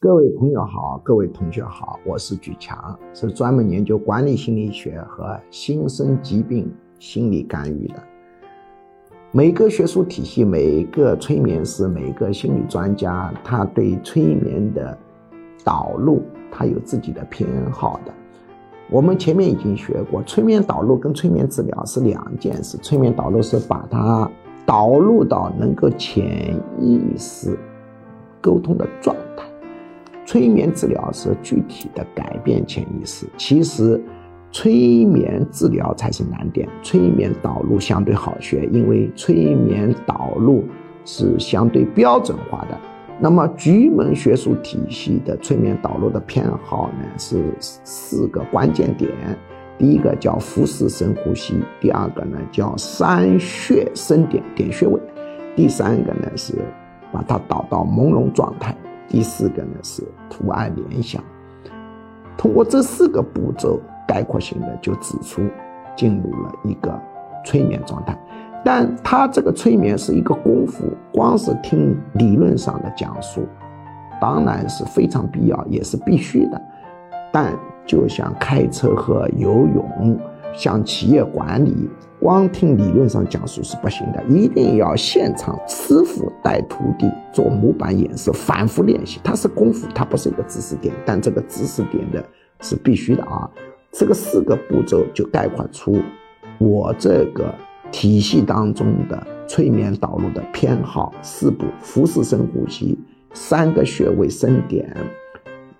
各位朋友好，各位同学好，我是举强，是专门研究管理心理学和新生疾病心理干预的。每个学术体系、每个催眠师、每个心理专家，他对催眠的导入，他有自己的偏好的。我们前面已经学过，催眠导入跟催眠治疗是两件事。催眠导入是把它导入到能够潜意识沟通的状。催眠治疗是具体的改变潜意识，其实催眠治疗才是难点。催眠导入相对好学，因为催眠导入是相对标准化的。那么局门学术体系的催眠导入的偏好呢是四个关键点：第一个叫腹式深呼吸，第二个呢叫三穴深点点穴位，第三个呢是把它导到朦胧状态。第四个呢是图案联想，通过这四个步骤，概括性的就指出进入了一个催眠状态。但他这个催眠是一个功夫，光是听理论上的讲述，当然是非常必要，也是必须的。但就像开车和游泳。像企业管理，光听理论上讲述是不行的，一定要现场师傅带徒弟做模板演示，反复练习。它是功夫，它不是一个知识点，但这个知识点的是必须的啊。这个四个步骤就概括出我这个体系当中的催眠导入的偏好四步：腹式深呼吸，三个穴位深点，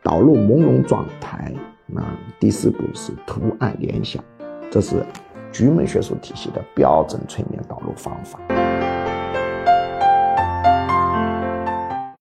导入朦胧状态。那第四步是图案联想。这是局门学术体系的标准催眠导入方法。